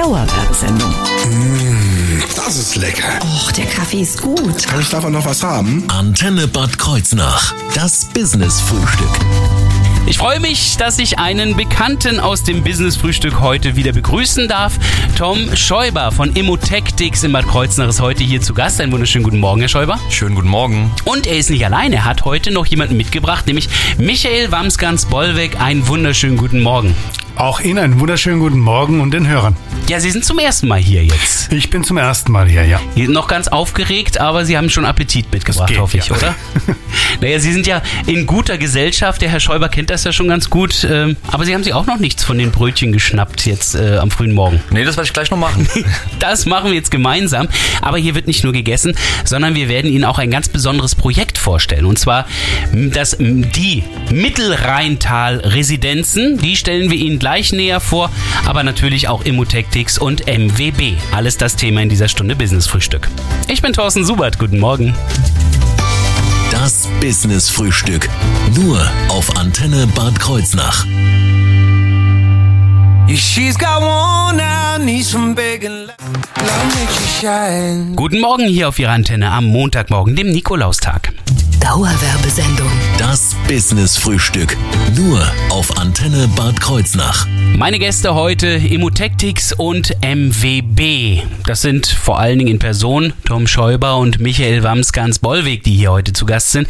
Dauerwerbesendung. Das ist lecker. Och, der Kaffee ist gut. Kann ich davon noch was haben? Antenne Bad Kreuznach. Das Business-Frühstück. Ich freue mich, dass ich einen Bekannten aus dem Business-Frühstück heute wieder begrüßen darf. Tom Schäuber von Immotactics in Bad Kreuznach ist heute hier zu Gast. Einen wunderschönen guten Morgen, Herr Schäuber. Schönen guten Morgen. Und er ist nicht allein. Er hat heute noch jemanden mitgebracht, nämlich Michael Wamsgans-Bollweg. Einen wunderschönen guten Morgen. Auch Ihnen einen wunderschönen guten Morgen und den Hörern. Ja, Sie sind zum ersten Mal hier jetzt. Ich bin zum ersten Mal hier, ja. Sie sind noch ganz aufgeregt, aber Sie haben schon Appetit mitgebracht, geht, hoffe ich, ja. oder? naja, Sie sind ja in guter Gesellschaft. Der Herr Schäuber kennt das ja schon ganz gut. ähm, Aber Sie haben sich auch noch nichts von den Brötchen geschnappt jetzt äh, am frühen Morgen. Nee, das werde ich gleich noch machen. Das machen wir jetzt gemeinsam. Aber hier wird nicht nur gegessen, sondern wir werden Ihnen auch ein ganz besonderes Projekt vorstellen. Und zwar das, die Mittelrheintal-Residenzen. Die stellen wir Ihnen gleich näher vor. Aber natürlich auch Immotactics und MWB. Alles das Thema in dieser Stunde Business-Frühstück. Ich bin Thorsten Subert. Guten Morgen. Das Business-Frühstück. Nur auf Antenne Bad Kreuznach. Guten Morgen hier auf Ihrer Antenne am Montagmorgen, dem Nikolaustag. Dauerwerbesendung. Das Business-Frühstück. Nur auf Antenne Bad Kreuznach. Meine Gäste heute Immotactics und MWB. Das sind vor allen Dingen in Person Tom Schäuber und Michael Wamsgans-Bollweg, die hier heute zu Gast sind.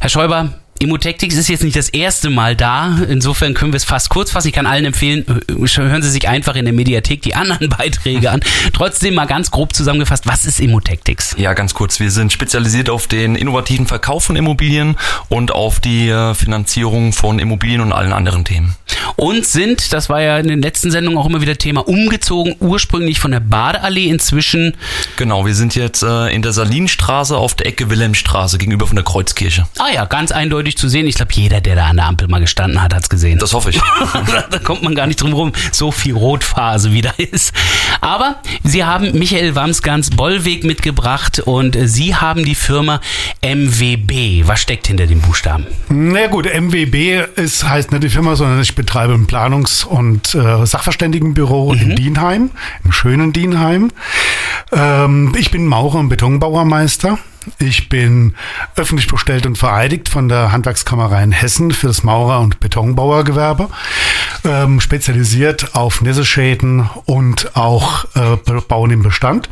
Herr Schäuber, Immotactics ist jetzt nicht das erste Mal da. Insofern können wir es fast kurz fassen. Ich kann allen empfehlen, hören Sie sich einfach in der Mediathek die anderen Beiträge an. Trotzdem mal ganz grob zusammengefasst, was ist Immotactics? Ja, ganz kurz. Wir sind spezialisiert auf den innovativen Verkauf von Immobilien und auf die äh, Finanzierung von Immobilien und allen anderen Themen. Und sind, das war ja in den letzten Sendungen auch immer wieder Thema, umgezogen, ursprünglich von der Badeallee inzwischen. Genau, wir sind jetzt äh, in der Salinstraße auf der Ecke Wilhelmstraße gegenüber von der Kreuzkirche. Ah ja, ganz eindeutig zu sehen. Ich glaube, jeder, der da an der Ampel mal gestanden hat, hat es gesehen. Das hoffe ich. da kommt man gar nicht drum rum, so viel Rotphase wie da ist. Aber Sie haben Michael Wamsgans Bollweg mitgebracht und Sie haben die Firma MWB. Was steckt hinter den Buchstaben? Na gut, MWB ist, heißt nicht die Firma, sondern ich betreibe ein Planungs- und äh, Sachverständigenbüro in Dienheim, im schönen Dienheim. Ähm, ich bin Maurer und Betonbauermeister. Ich bin öffentlich bestellt und vereidigt von der Handwerkskammer in Hessen für das Maurer- und Betonbauergewerbe, ähm, spezialisiert auf Nässeschäden und auch äh, Bauen im Bestand.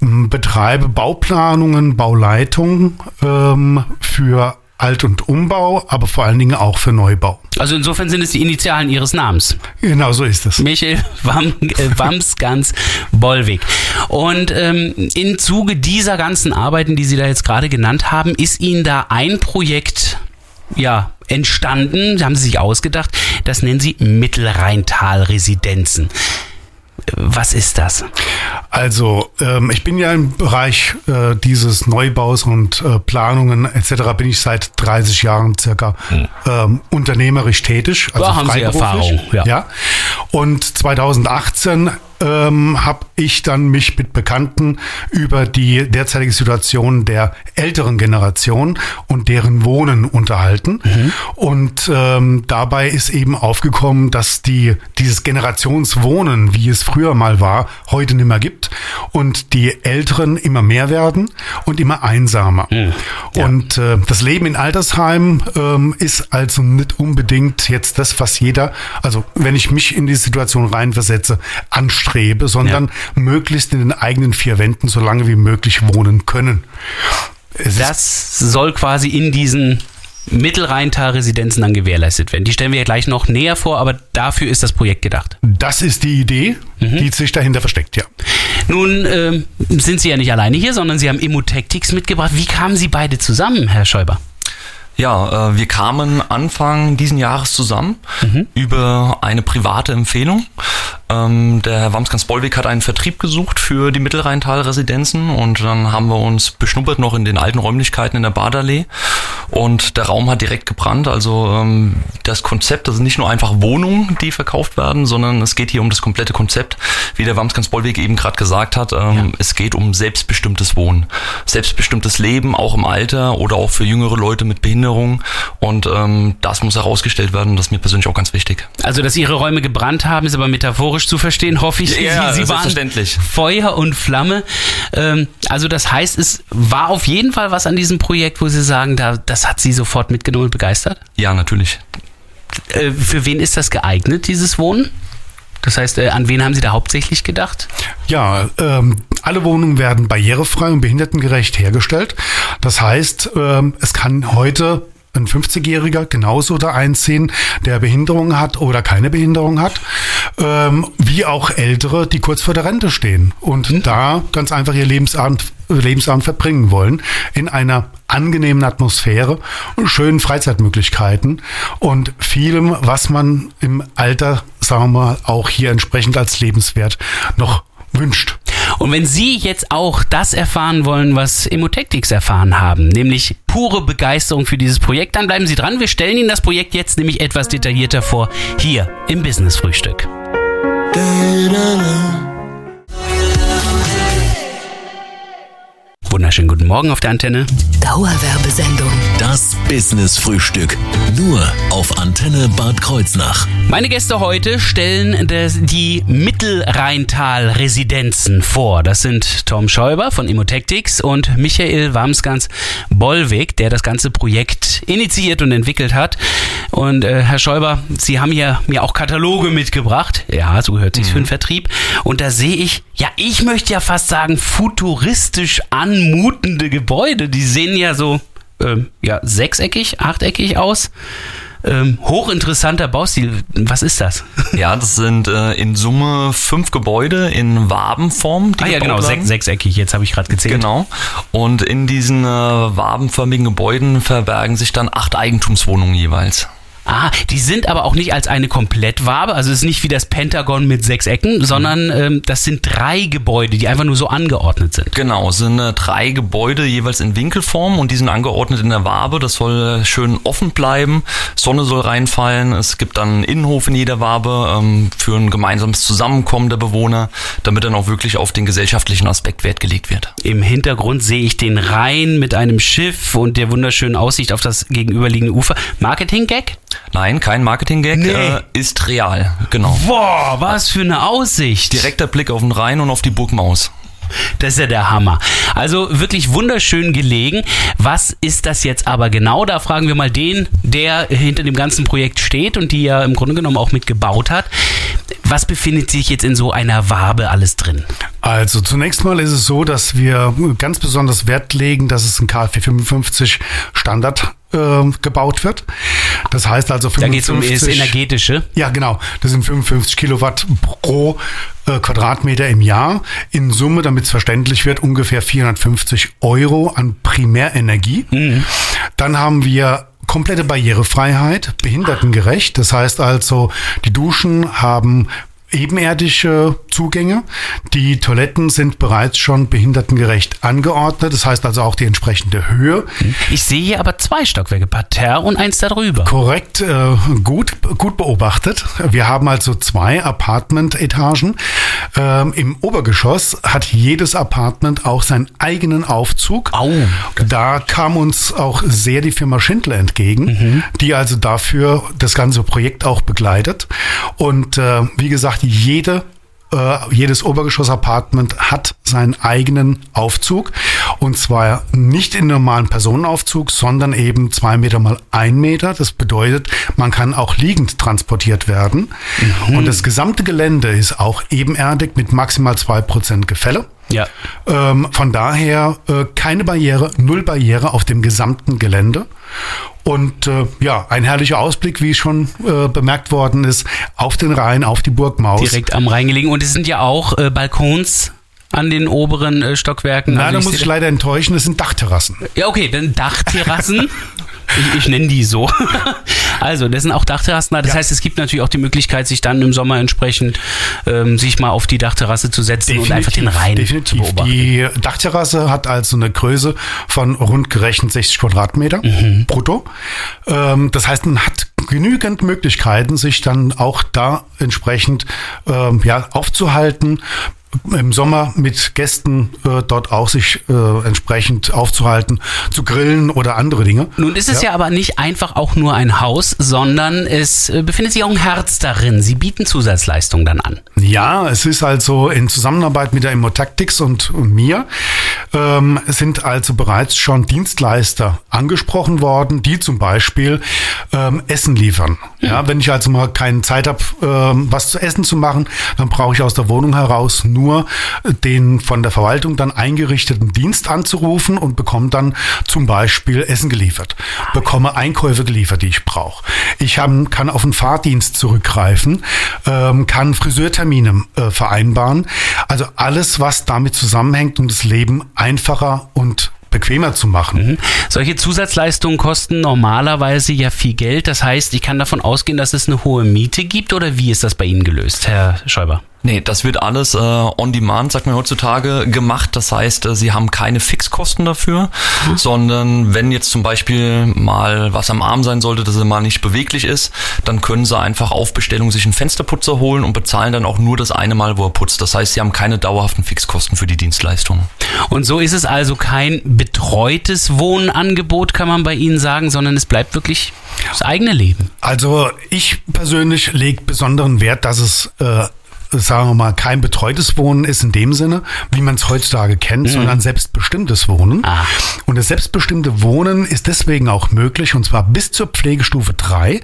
Ähm, Betreibe Bauplanungen, Bauleitungen ähm, für Alt- und Umbau, aber vor allen Dingen auch für Neubau. Also insofern sind es die Initialen Ihres Namens. Genau so ist es. Michael Wam, äh, Wamsgans Bollweg. Und ähm, im Zuge dieser ganzen Arbeiten, die Sie da jetzt gerade genannt haben, ist Ihnen da ein Projekt ja, entstanden, haben Sie sich ausgedacht, das nennen Sie Mittelrheintal-Residenzen. Was ist das? Also, ähm, ich bin ja im Bereich äh, dieses Neubaus und äh, Planungen etc. bin ich seit 30 Jahren circa ähm, unternehmerisch tätig. Also Da haben Sie. Erfahrung, ja. ja. Und 2018 ähm, habe ich dann mich mit Bekannten über die derzeitige Situation der älteren Generation und deren Wohnen unterhalten. Und ähm, dabei ist eben aufgekommen, dass die dieses Generationswohnen, wie es früher mal war, heute nicht mehr gibt und die Älteren immer mehr werden und immer einsamer. Und äh, das Leben in Altersheimen ähm, ist also nicht unbedingt jetzt das, was jeder, also wenn ich mich in die Situation reinversetze, anstrebe, sondern möglichst in den eigenen vier Wänden so lange wie möglich wohnen können. Es Das soll quasi in diesen Mittelrheintal-Residenzen dann gewährleistet werden. Die stellen wir ja gleich noch näher vor, aber dafür ist das Projekt gedacht. Das ist die Idee, die sich dahinter versteckt, ja. Nun ähm, sind Sie ja nicht alleine hier, sondern Sie haben Immotactics mitgebracht. Wie kamen Sie beide zusammen, Herr Schäuber? Ja, äh, wir kamen Anfang diesen Jahres zusammen über eine private Empfehlung. Ähm, der Herr Wamskans Bollweg hat einen Vertrieb gesucht für die Mittelrheintal-Residenzen und dann haben wir uns beschnuppert noch in den alten Räumlichkeiten in der Badallee und der Raum hat direkt gebrannt. Also ähm, das Konzept, das sind nicht nur einfach Wohnungen, die verkauft werden, sondern es geht hier um das komplette Konzept, wie der Wamskans Bollweg eben gerade gesagt hat. Ähm, Es geht um selbstbestimmtes Wohnen, selbstbestimmtes Leben, auch im Alter oder auch für jüngere Leute mit Behinderung und ähm, das muss herausgestellt werden. Das ist mir persönlich auch ganz wichtig. Also, dass Ihre Räume gebrannt haben, ist aber metaphorisch zu verstehen, hoffe ich. Ja, Sie, Sie waren. Feuer und Flamme. Ähm, also, das heißt, es war auf jeden Fall was an diesem Projekt, wo Sie sagen, da, das hat Sie sofort mitgenommen und begeistert. Ja, natürlich. Äh, für wen ist das geeignet, dieses Wohnen? Das heißt, äh, an wen haben Sie da hauptsächlich gedacht? Ja, ähm, alle Wohnungen werden barrierefrei und behindertengerecht hergestellt. Das heißt, ähm, es kann heute ein 50-Jähriger genauso da einziehen, der Behinderung hat oder keine Behinderung hat, ähm, wie auch Ältere, die kurz vor der Rente stehen und da ganz einfach ihr Lebensabend, Lebensabend verbringen wollen in einer angenehmen Atmosphäre, schönen Freizeitmöglichkeiten und vielem, was man im Alter, sagen wir mal, auch hier entsprechend als lebenswert noch wünscht. Und wenn Sie jetzt auch das erfahren wollen, was Emotectics erfahren haben, nämlich pure Begeisterung für dieses Projekt, dann bleiben Sie dran. Wir stellen Ihnen das Projekt jetzt nämlich etwas detaillierter vor, hier im Business Frühstück. Wunderschönen guten Morgen auf der Antenne. Dauerwerbesendung. Das Business Frühstück. Nur auf Antenne Bad Kreuznach. Meine Gäste heute stellen das, die Mittelrheintal-Residenzen vor. Das sind Tom Schäuber von Immotectics und Michael Wamsgans Bollweg, der das ganze Projekt initiiert und entwickelt hat. Und äh, Herr Schäuber, Sie haben hier mir auch Kataloge mitgebracht. Ja, so gehört sich für den Vertrieb. Und da sehe ich, ja, ich möchte ja fast sagen, futuristisch anmutende Gebäude. Die sehen ja so ähm, ja, sechseckig, achteckig aus. Ähm, hochinteressanter Baustil. Was ist das? Ja, das sind äh, in Summe fünf Gebäude in Wabenform. Ah ja, genau, sech, sechseckig, jetzt habe ich gerade gezählt. Genau. Und in diesen äh, wabenförmigen Gebäuden verbergen sich dann acht Eigentumswohnungen jeweils. Ah, die sind aber auch nicht als eine Komplettwabe, also es ist nicht wie das Pentagon mit sechs Ecken, sondern ähm, das sind drei Gebäude, die einfach nur so angeordnet sind. Genau, es sind äh, drei Gebäude jeweils in Winkelform und die sind angeordnet in der Wabe. Das soll äh, schön offen bleiben. Sonne soll reinfallen. Es gibt dann einen Innenhof in jeder Wabe ähm, für ein gemeinsames Zusammenkommen der Bewohner, damit dann auch wirklich auf den gesellschaftlichen Aspekt Wert gelegt wird. Im Hintergrund sehe ich den Rhein mit einem Schiff und der wunderschönen Aussicht auf das gegenüberliegende Ufer. Marketing-Gag? Nein, kein Marketing-Gag, Nee. äh, ist real. Genau. Boah, was für eine Aussicht. Direkter Blick auf den Rhein und auf die Burg Maus. Das ist ja der Hammer. Also wirklich wunderschön gelegen. Was ist das jetzt aber genau? Da fragen wir mal den, der hinter dem ganzen Projekt steht und die ja im Grunde genommen auch mitgebaut hat. Was befindet sich jetzt in so einer Wabe alles drin? Also zunächst mal ist es so, dass wir ganz besonders Wert legen, dass es ein KfW 55 Standard äh, gebaut wird. Das heißt also Da geht es um 55 das Energetische. Ja, genau. Das sind 55 Kilowatt pro äh, Quadratmeter im Jahr. In Summe, damit es verständlich wird, ungefähr 450 Euro an Primärenergie. Dann haben wir komplette Barrierefreiheit, behindertengerecht. Das heißt also, die Duschen haben ebenerdige Zugänge. Die Toiletten sind bereits schon behindertengerecht angeordnet. Das heißt also auch die entsprechende Höhe. Ich sehe hier aber zwei Stockwerke, Parterre und eins darüber. Korrekt, äh, gut, gut beobachtet. Wir haben also zwei Apartment-Etagen. Ähm, Im Obergeschoss hat jedes Apartment auch seinen eigenen Aufzug. Au. Da kam uns auch sehr die Firma Schindler entgegen, die also dafür das ganze Projekt auch begleitet. Und äh, wie gesagt, jede äh, jedes Obergeschoss-Apartment hat seinen eigenen Aufzug. Und zwar nicht in normalen Personenaufzug, sondern eben zwei Meter mal ein Meter. Das bedeutet, man kann auch liegend transportiert werden. Und das gesamte Gelände ist auch ebenerdig mit maximal zwei Prozent Gefälle. Ja. Ähm, von daher äh, keine Barriere, null Barriere auf dem gesamten Gelände. Und äh, ja, ein herrlicher Ausblick, wie schon äh, bemerkt worden ist, auf den Rhein, auf die Burg Maus. Direkt am Rhein gelegen. Und es sind ja auch äh, Balkons an den oberen äh, Stockwerken. Na, Also da muss ich leider enttäuschen, es sind Dachterrassen. Ja, okay, dann Dachterrassen. Ich, ich nenne die so. Also, das sind auch Dachterrassen da. Das Ja. heißt, es gibt natürlich auch die Möglichkeit, sich dann im Sommer entsprechend ähm, sich mal auf die Dachterrasse zu setzen und einfach den Rhein definitiv. zu beobachten. Die Dachterrasse hat also eine Größe von rund gerechnet 60 Quadratmeter Mhm. brutto. Ähm, das heißt, man hat genügend Möglichkeiten, sich dann auch da entsprechend ähm, ja, aufzuhalten. Im Sommer mit Gästen äh, dort auch sich äh, entsprechend aufzuhalten, zu grillen oder andere Dinge. Nun ist es ja. aber nicht einfach auch nur ein Haus, sondern es äh, befindet sich auch ein Herz darin. Sie bieten Zusatzleistungen dann an. Ja, es ist also in Zusammenarbeit mit der Immotactics und, und mir ähm, sind also bereits schon Dienstleister angesprochen worden, die zum Beispiel ähm, Essen liefern. Ja, wenn ich also mal keine Zeit habe, ähm, was zu essen zu machen, dann brauche ich aus der Wohnung heraus nur den von der Verwaltung dann eingerichteten Dienst anzurufen und bekomme dann zum Beispiel Essen geliefert, bekomme Einkäufe geliefert, die ich brauche. Ich hab, kann auf einen Fahrdienst zurückgreifen, ähm, kann Friseurtermine äh, vereinbaren. Also alles, was damit zusammenhängt, um das Leben einfacher und bequemer zu machen. Mhm. Solche Zusatzleistungen kosten normalerweise ja viel Geld. Das heißt, ich kann davon ausgehen, dass es eine hohe Miete gibt oder wie ist das bei Ihnen gelöst, Herr Schäuber? Nee, das wird alles äh, on demand, sagt man heutzutage, gemacht. Das heißt, äh, sie haben keine Fixkosten dafür, mhm. sondern wenn jetzt zum Beispiel mal was am Arm sein sollte, dass er mal nicht beweglich ist, dann können sie einfach auf Bestellung sich einen Fensterputzer holen und bezahlen dann auch nur das eine Mal, wo er putzt. Das heißt, sie haben keine dauerhaften Fixkosten für die Dienstleistung. Und so ist es also kein betreutes Wohnangebot, kann man bei Ihnen sagen, sondern es bleibt wirklich das eigene Leben. Also ich persönlich lege besonderen Wert, dass es äh, sagen wir mal, kein betreutes Wohnen ist in dem Sinne, wie man es heutzutage kennt, mhm. sondern selbstbestimmtes Wohnen. Ah. Und das selbstbestimmte Wohnen ist deswegen auch möglich, und zwar bis zur Pflegestufe 3,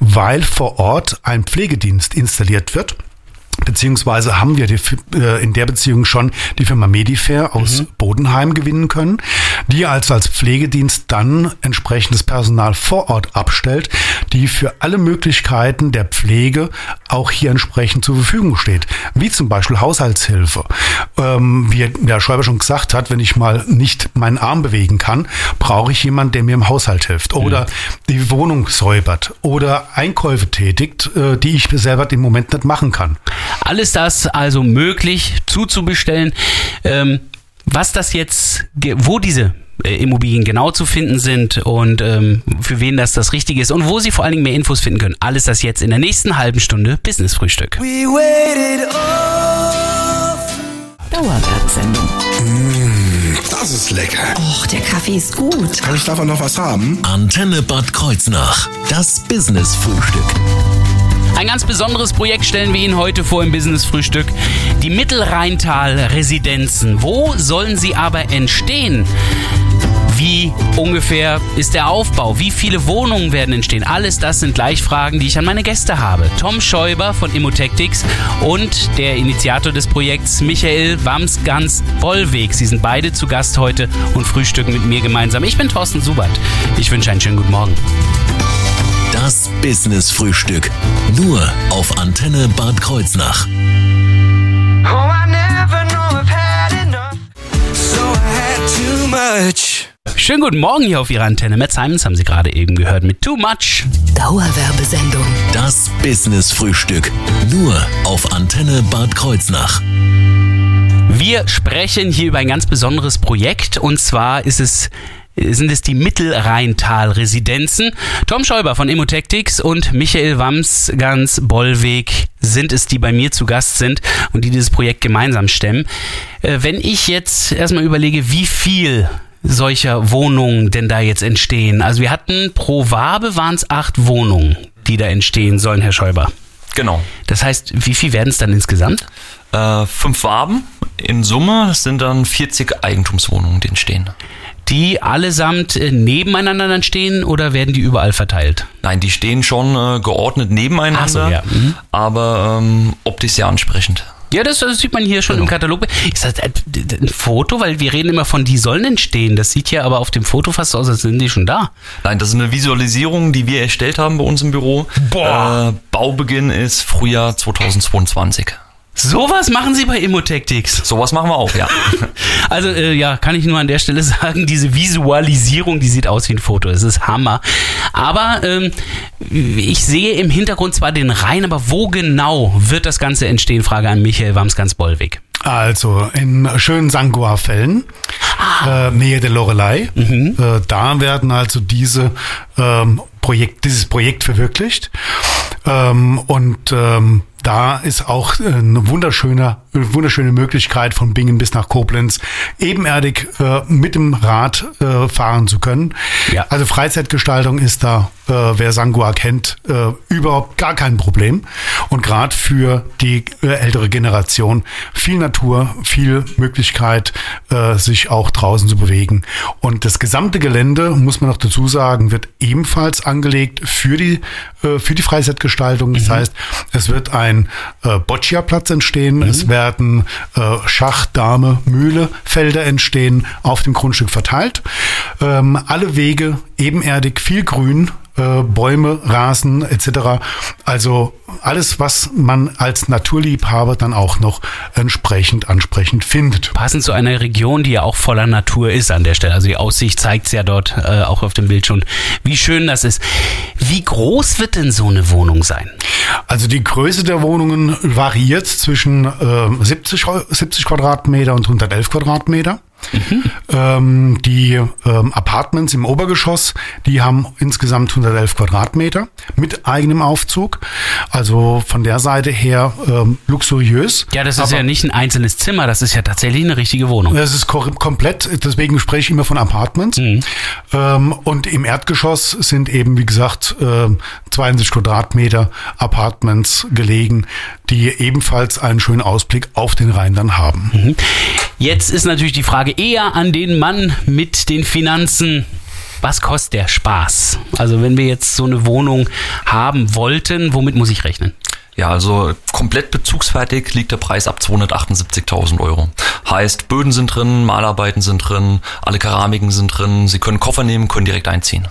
weil vor Ort ein Pflegedienst installiert wird beziehungsweise haben wir die, äh, in der Beziehung schon die Firma Medifair aus mhm. Bodenheim gewinnen können, die also als Pflegedienst dann entsprechendes Personal vor Ort abstellt, die für alle Möglichkeiten der Pflege auch hier entsprechend zur Verfügung steht, wie zum Beispiel Haushaltshilfe. Ähm, wie der Schreiber schon gesagt hat, wenn ich mal nicht meinen Arm bewegen kann, brauche ich jemanden, der mir im Haushalt hilft oder mhm. die Wohnung säubert oder Einkäufe tätigt, äh, die ich selber im Moment nicht machen kann. Alles das also möglich zuzubestellen. Ähm, was das jetzt, wo diese äh, Immobilien genau zu finden sind und ähm, für wen das das Richtige ist und wo Sie vor allen Dingen mehr Infos finden können. Alles das jetzt in der nächsten halben Stunde Business Frühstück. Dauerwerbesendung. Mmh, das ist lecker. Och, der Kaffee ist gut. Kann ich davon noch was haben? Antenne Bad Kreuznach. Das Business Frühstück. Ein ganz besonderes Projekt stellen wir Ihnen heute vor im Business Frühstück. Die Mittelrheintal-Residenzen. Wo sollen sie aber entstehen? Wie ungefähr ist der Aufbau? Wie viele Wohnungen werden entstehen? Alles das sind gleich Fragen, die ich an meine Gäste habe. Tom Schäuber von Immotactics und der Initiator des Projekts Michael Wamsgans Bollweg. Sie sind beide zu Gast heute und frühstücken mit mir gemeinsam. Ich bin Thorsten Subert. Ich wünsche einen schönen guten Morgen. Das Business Frühstück. Nur auf Antenne Bad Kreuznach. Oh, I never know I've had enough. So I had too much. Schönen guten Morgen hier auf Ihrer Antenne. Matt Simons haben Sie gerade eben gehört mit Too Much. Dauerwerbesendung. Das Business Frühstück. Nur auf Antenne Bad Kreuznach. Wir sprechen hier über ein ganz besonderes Projekt und zwar ist es sind es die Mittelrheintal-Residenzen. Tom Schäuber von Immotactics und Michael Wams ganz Bollweg sind es, die bei mir zu Gast sind und die dieses Projekt gemeinsam stemmen. Äh, wenn ich jetzt erstmal überlege, wie viel solcher Wohnungen denn da jetzt entstehen. Also wir hatten pro Wabe waren es acht Wohnungen, die da entstehen sollen, Herr Schäuber. Genau. Das heißt, wie viel werden es dann insgesamt? Äh, fünf Waben. In Summe sind dann 40 Eigentumswohnungen, die entstehen die allesamt äh, nebeneinander dann stehen oder werden die überall verteilt? Nein, die stehen schon äh, geordnet nebeneinander, so, ja. mhm. aber ähm, optisch sehr ansprechend. Ja, das, das, sieht man hier schon genau. im Katalog. Ist das ein Foto? Weil wir reden immer von, die sollen entstehen. Das sieht ja aber auf dem Foto fast aus, als sind die schon da. Nein, das ist eine Visualisierung, die wir erstellt haben bei uns im Büro. Boah. Äh, Baubeginn ist Frühjahr 2022. Sowas machen Sie bei Immotactics. Sowas machen wir auch, ja. Also äh, ja, kann ich nur an der Stelle sagen, diese Visualisierung, die sieht aus wie ein Foto. Es ist Hammer. Aber ähm, ich sehe im Hintergrund zwar den Rhein, aber wo genau wird das Ganze entstehen? Frage an Michael Wamsgans-Bollweg. Also in schönen Sangoa-Fällen, ah. äh, Nähe der Lorelei. Mhm. Äh, da werden also diese ähm, Projekt, dieses Projekt verwirklicht. Ähm, und ähm, da ist auch äh, eine wunderschöne, wunderschöne Möglichkeit von Bingen bis nach Koblenz ebenerdig äh, mit dem Rad äh, fahren zu können. Ja. Also Freizeitgestaltung ist da, äh, wer Sangua kennt, äh, überhaupt gar kein Problem. Und gerade für die äh, ältere Generation viel Natur, viel Möglichkeit, sich auch draußen zu bewegen. Und das gesamte Gelände, muss man noch dazu sagen, wird ebenfalls angelegt für die, für die Freizeitgestaltung. Das heißt, es wird ein äh, Boccia-Platz entstehen, es werden äh, Schach, Dame, Mühle, Felder entstehen, auf dem Grundstück verteilt. Ähm, alle Wege ebenerdig, viel Grün, äh, Bäume, Rasen etc. Also alles, was man als Naturliebhaber dann auch noch entsprechend ansprechend findet. Passend zu einer Region, die ja auch voller Natur ist an der Stelle. Also die Aussicht zeigt es ja dort äh, auch auf dem Bild schon, wie schön das ist. Wie groß wird denn so eine Wohnung sein? Also die Größe der Wohnungen variiert zwischen äh, 70, Quadrat- 70 Quadratmeter und 111 Quadratmeter. Ähm, die ähm, Apartments im Obergeschoss, die haben insgesamt 111 Quadratmeter mit eigenem Aufzug. Also von der Seite her ähm, luxuriös. Ja, das ist ja nicht ein einzelnes Zimmer, das ist ja tatsächlich eine richtige Wohnung. Das ist ko- komplett, deswegen spreche ich immer von Apartments. Ähm, und im Erdgeschoss sind eben, wie gesagt, ähm, 72 Quadratmeter Apartments gelegen, die ebenfalls einen schönen Ausblick auf den Rhein dann haben. Jetzt ist natürlich die Frage eher an den Mann mit den Finanzen. Was kostet der Spaß? Also wenn wir jetzt so eine Wohnung haben wollten, womit muss ich rechnen? Ja, also komplett bezugsfertig liegt der Preis ab 278.000 Euro. Heißt, Böden sind drin, Malarbeiten sind drin, alle Keramiken sind drin. Sie können Koffer nehmen, können direkt einziehen.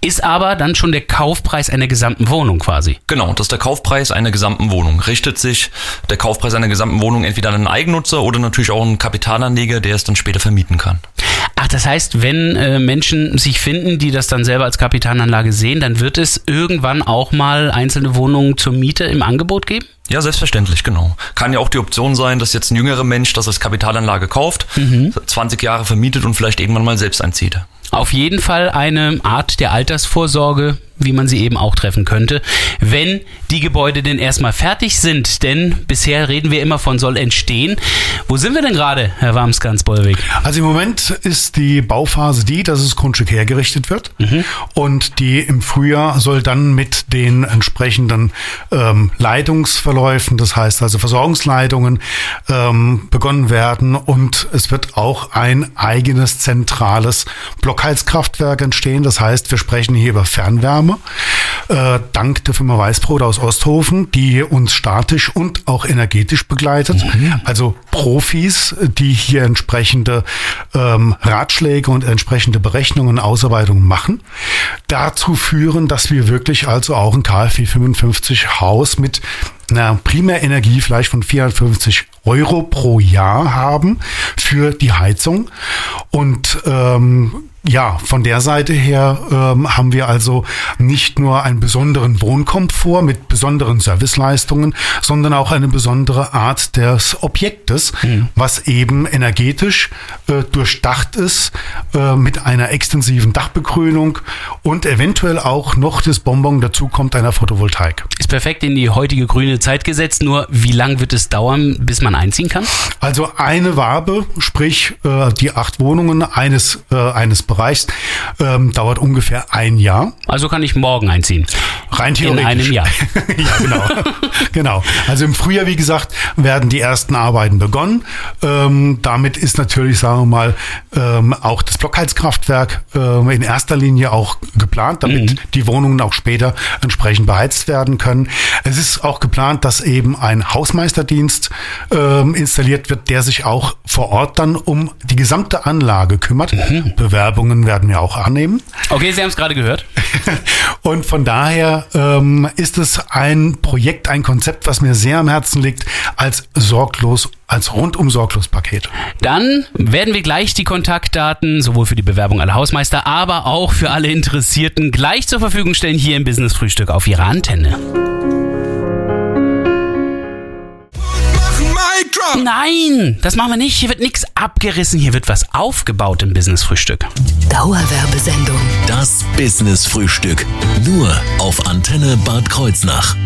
Ist aber dann schon der Kaufpreis einer gesamten Wohnung quasi. Genau, das ist der Kaufpreis einer gesamten Wohnung. Richtet sich der Kaufpreis einer gesamten Wohnung entweder an einen Eigennutzer oder natürlich auch einen Kapitalanleger, der es dann später vermieten kann. Ach, das heißt, wenn äh, Menschen sich finden, die das dann selber als Kapitalanlage sehen, dann wird es irgendwann auch mal einzelne Wohnungen zur Miete im Angebot geben? Ja, selbstverständlich, genau. Kann ja auch die Option sein, dass jetzt ein jüngerer Mensch das als Kapitalanlage kauft, 20 Jahre vermietet und vielleicht irgendwann mal selbst einzieht. Auf jeden Fall eine Art der Altersvorsorge, wie man sie eben auch treffen könnte, wenn die Gebäude denn erstmal fertig sind. Denn bisher reden wir immer von soll entstehen. Wo sind wir denn gerade, Herr Warmskans-Bollweg? Also im Moment ist die Bauphase die, dass das Grundstück hergerichtet wird und die im Frühjahr soll dann mit den entsprechenden ähm, Leitungsverläufen, das heißt also Versorgungsleitungen, ähm, begonnen werden und es wird auch ein eigenes zentrales Blockheizkraftwerk entstehen. Das heißt, wir sprechen hier über Fernwärme, äh, dank der Firma Weißbrot aus Osthofen, die uns statisch und auch energetisch begleitet. Also Profis, die hier entsprechende ähm, Ratschläge und entsprechende Berechnungen, Ausarbeitungen machen. Dazu führen, dass wir wirklich also auch ein KfW 55 Haus mit einer Primärenergie vielleicht von 450 Euro pro Jahr haben für die Heizung. Und ähm, ja, von der Seite her ähm, haben wir also nicht nur einen besonderen Wohnkomfort mit besonderen Serviceleistungen, sondern auch eine besondere Art des Objektes, was eben energetisch äh, durchdacht ist äh, mit einer extensiven Dachbegrünung und eventuell auch noch das Bonbon dazu kommt einer Photovoltaik. Ist perfekt in die heutige grüne Zeit gesetzt. Nur wie lang wird es dauern, bis man einziehen kann? Also eine Wabe, sprich äh, die acht Wohnungen eines, äh, eines Bereichs, ähm, dauert ungefähr ein Jahr. Also kann ich morgen einziehen. Rein theoretisch. einem Jahr. ja, genau. genau. Also im Frühjahr, wie gesagt, werden die ersten Arbeiten begonnen. Ähm, damit ist natürlich, sagen wir mal, ähm, auch das Blockheizkraftwerk ähm, in erster Linie auch geplant, damit die Wohnungen auch später entsprechend beheizt werden können. Es ist auch geplant, dass eben ein Hausmeisterdienst ähm, installiert wird, der sich auch vor Ort dann um die gesamte Anlage kümmert. Bewerbungen werden wir auch annehmen. Okay, Sie haben es gerade gehört. Und von daher ähm, ist es ein Projekt, ein Konzept, was mir sehr am Herzen liegt, als sorglos, als rundum sorglos Paket. Dann werden wir gleich die Kontaktdaten sowohl für die Bewerbung aller Hausmeister, aber auch für alle Interessierten gleich zur Verfügung stellen hier im Business Frühstück auf Ihrer Antenne. Mic drop. Nein, das machen wir nicht. Hier wird nichts abgerissen, hier wird was aufgebaut im Business Frühstück. Dauerwerbesendung. Das Business Frühstück. Nur auf Antenne Bad Kreuznach.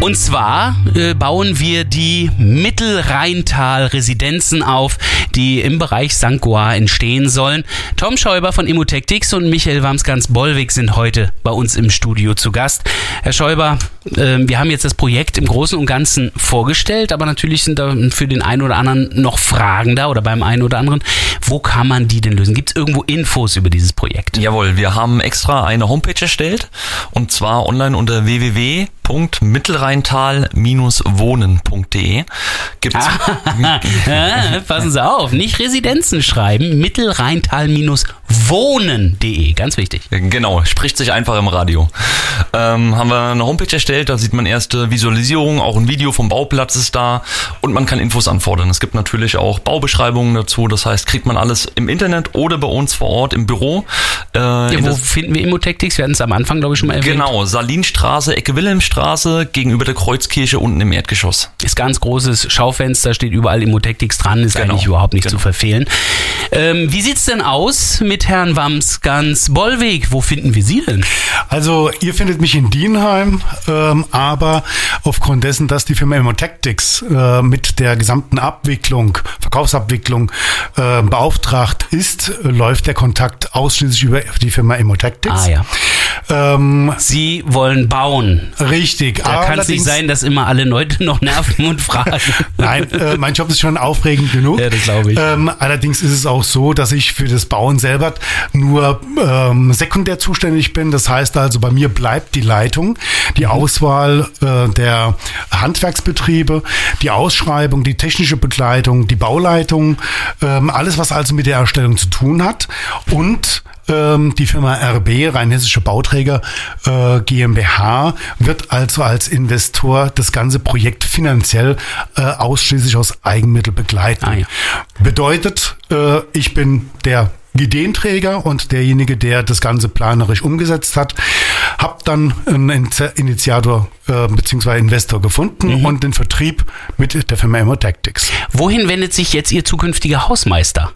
Und zwar äh, bauen wir die Mittelrheintal-Residenzen auf, die im Bereich St. Goar entstehen sollen. Tom Schäuber von Immotectics und Michael Wamsgans-Bollwig sind heute bei uns im Studio zu Gast. Herr Schäuber, äh, wir haben jetzt das Projekt im Großen und Ganzen vorgestellt, aber natürlich sind da für den einen oder anderen noch Fragen da oder beim einen oder anderen. Wo kann man die denn lösen? Gibt es irgendwo Infos über dieses Projekt? Jawohl, wir haben extra eine Homepage erstellt und zwar online unter www.mittelrheintal-wohnen.de gibt's Ah, passen Sie auf, nicht Residenzen schreiben, mittelrheintal-wohnen.de, ganz wichtig. Genau, spricht sich einfach im Radio. Ähm, haben wir eine Homepage erstellt, da sieht man erste Visualisierungen, auch ein Video vom Bauplatz ist da und man kann Infos anfordern. Es gibt natürlich auch Baubeschreibungen dazu, das heißt, kriegt man alles im Internet oder bei uns vor Ort im Büro. Äh, Ja, wo finden wir Immotectics? Wir hatten es am Anfang, glaube ich, schon mal erwähnt. Genau, Salinstraße, Ecke Wilhelmstraße, gegenüber der Kreuzkirche unten im Erdgeschoss. Ist ganz großes Schaufenster, steht überall Immotectics dran, ist Genau. eigentlich überhaupt nicht Genau. zu verfehlen. Ähm, wie sieht's denn aus mit Herrn Wams ganz Bollweg? Wo finden wir Sie denn? Also ihr findet mich in Dienheim, ähm, aber aufgrund dessen, dass die Firma Immotactics äh, mit der gesamten Abwicklung, Verkaufsabwicklung äh, beauftragt ist, äh, läuft der Kontakt ausschließlich über die Firma Immotactics. Ah ja. Ähm, Sie wollen bauen. richtig. Da kann es nicht sein, dass immer alle Leute noch nerven und fragen. Nein, äh, mein Job ist schon aufregend genug. Ja, das glaube ich. Ähm, allerdings ist es auch so, dass ich für das Bauen selber nur ähm, sekundär zuständig bin. Das heißt also, bei mir bleibt die Leitung, die Mhm. Auswahl äh, der Handwerksbetriebe, die Ausschreibung, die technische Begleitung, die Bauleitung, ähm, alles, was also mit der Erstellung zu tun hat. Und ähm, die Firma RB, Rheinhessische Bauträger äh, GmbH, wird also als Investor das ganze Projekt finanziell äh, ausschließlich aus Eigenmittel begleiten. Ah, ja. Bedeutet, äh, ich bin der Ideenträger und derjenige, der das Ganze planerisch umgesetzt hat, habe dann einen Initiator äh, bzw. Investor gefunden Mhm. und den Vertrieb mit der Firma Tactics. Wohin wendet sich jetzt Ihr zukünftiger Hausmeister?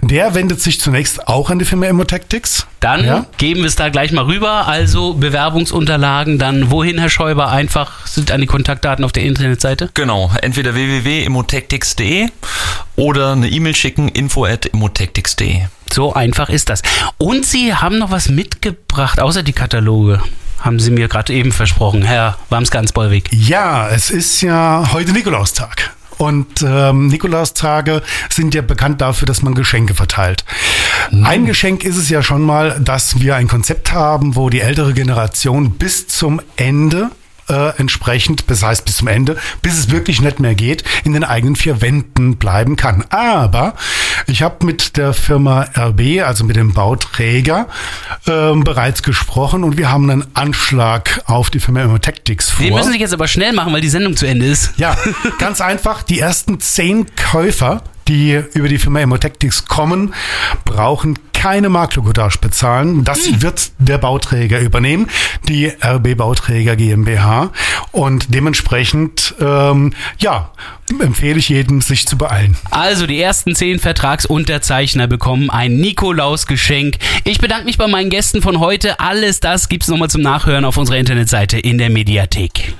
Der wendet sich zunächst auch an die Firma Tactics. Dann Ja. geben wir es da gleich mal rüber. Also Bewerbungsunterlagen, dann wohin, Herr Schäuber? Einfach sind an die Kontaktdaten auf der Internetseite. Genau, entweder www.immotactics.de oder eine E-Mail schicken, info at immotactics.de. So einfach ist das. Und Sie haben noch was mitgebracht, außer die Kataloge. Haben Sie mir gerade eben versprochen, Herr Wamsgans-Bollweg. Ja, es ist ja heute Nikolaustag. Und ähm, Nikolaustage sind ja bekannt dafür, dass man Geschenke verteilt. Ein Geschenk ist es ja schon mal, dass wir ein Konzept haben, wo die ältere Generation bis zum Ende äh, entsprechend, das heißt bis zum Ende, bis es wirklich nicht mehr geht, in den eigenen vier Wänden bleiben kann. Aber ich habe mit der Firma RB, also mit dem Bauträger, ähm, bereits gesprochen und wir haben einen Anschlag auf die Firma Immotactics vor. Sie müssen sich jetzt aber schnell machen, weil die Sendung zu Ende ist. Ja, ganz einfach. Die ersten zehn Käufer, die über die Firma Immotactics kommen, brauchen keine Maklercottage bezahlen. Das Hm. wird der Bauträger übernehmen, die RB Bauträger GmbH. Und dementsprechend, ähm, ja, empfehle ich jedem, sich zu beeilen. Also die ersten zehn Vertragsunterzeichner bekommen ein Nikolausgeschenk. Ich bedanke mich bei meinen Gästen von heute. Alles das gibt's nochmal zum Nachhören auf unserer Internetseite in der Mediathek.